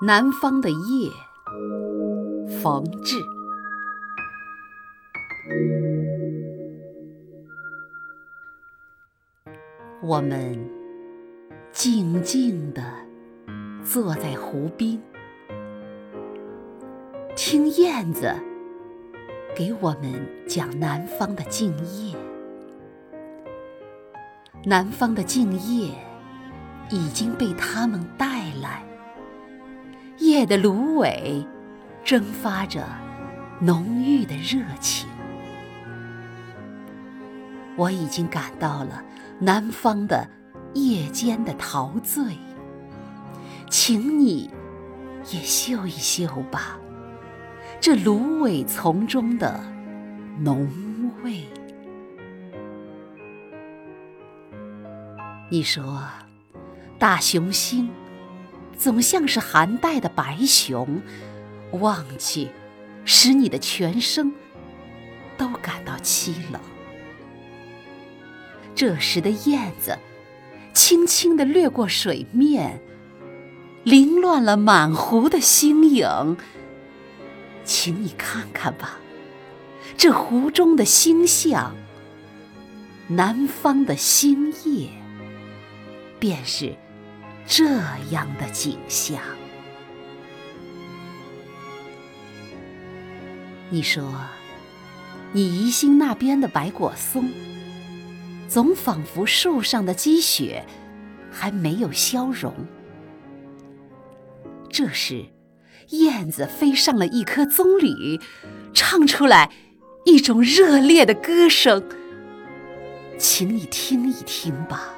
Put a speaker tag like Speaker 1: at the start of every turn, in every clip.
Speaker 1: 南方的夜，冯至。我们静静地坐在湖边，听燕子给我们讲南方的静夜。南方的静夜已经被他们带来。夜的芦苇蒸发着浓郁的热情，我已经感到了南方的夜间的陶醉，请你也嗅一嗅吧，这芦苇丛中的浓味。你说，大雄星。总像是寒带的白熊，望去，使你的全身都感到凄冷。这时的燕子轻轻地掠过水面，凌乱了满湖的星影。请你看看吧，这湖中的星象，南方的星夜，便是。这样的景象，你说，你宜兴那边的白果松，总仿佛树上的积雪还没有消融。这时，燕子飞上了一棵棕榈，唱出来一种热烈的歌声，请你听一听吧。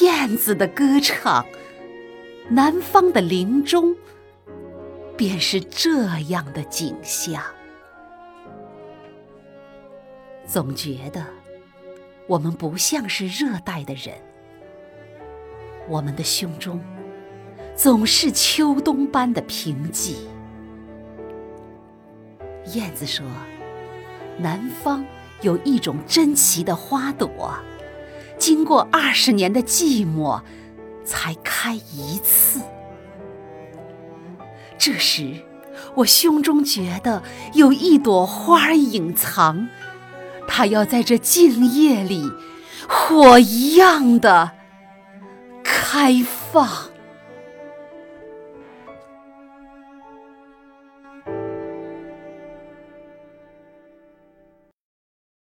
Speaker 1: 燕子的歌唱，南方的林中，便是这样的景象。总觉得我们不像是热带的人，我们的胸中总是秋冬般的平寂。燕子说：“南方有一种珍奇的花朵。”经过二十年的寂寞，才开一次。这时，我胸中觉得有一朵花隐藏，它要在这静夜里，火一样的开放。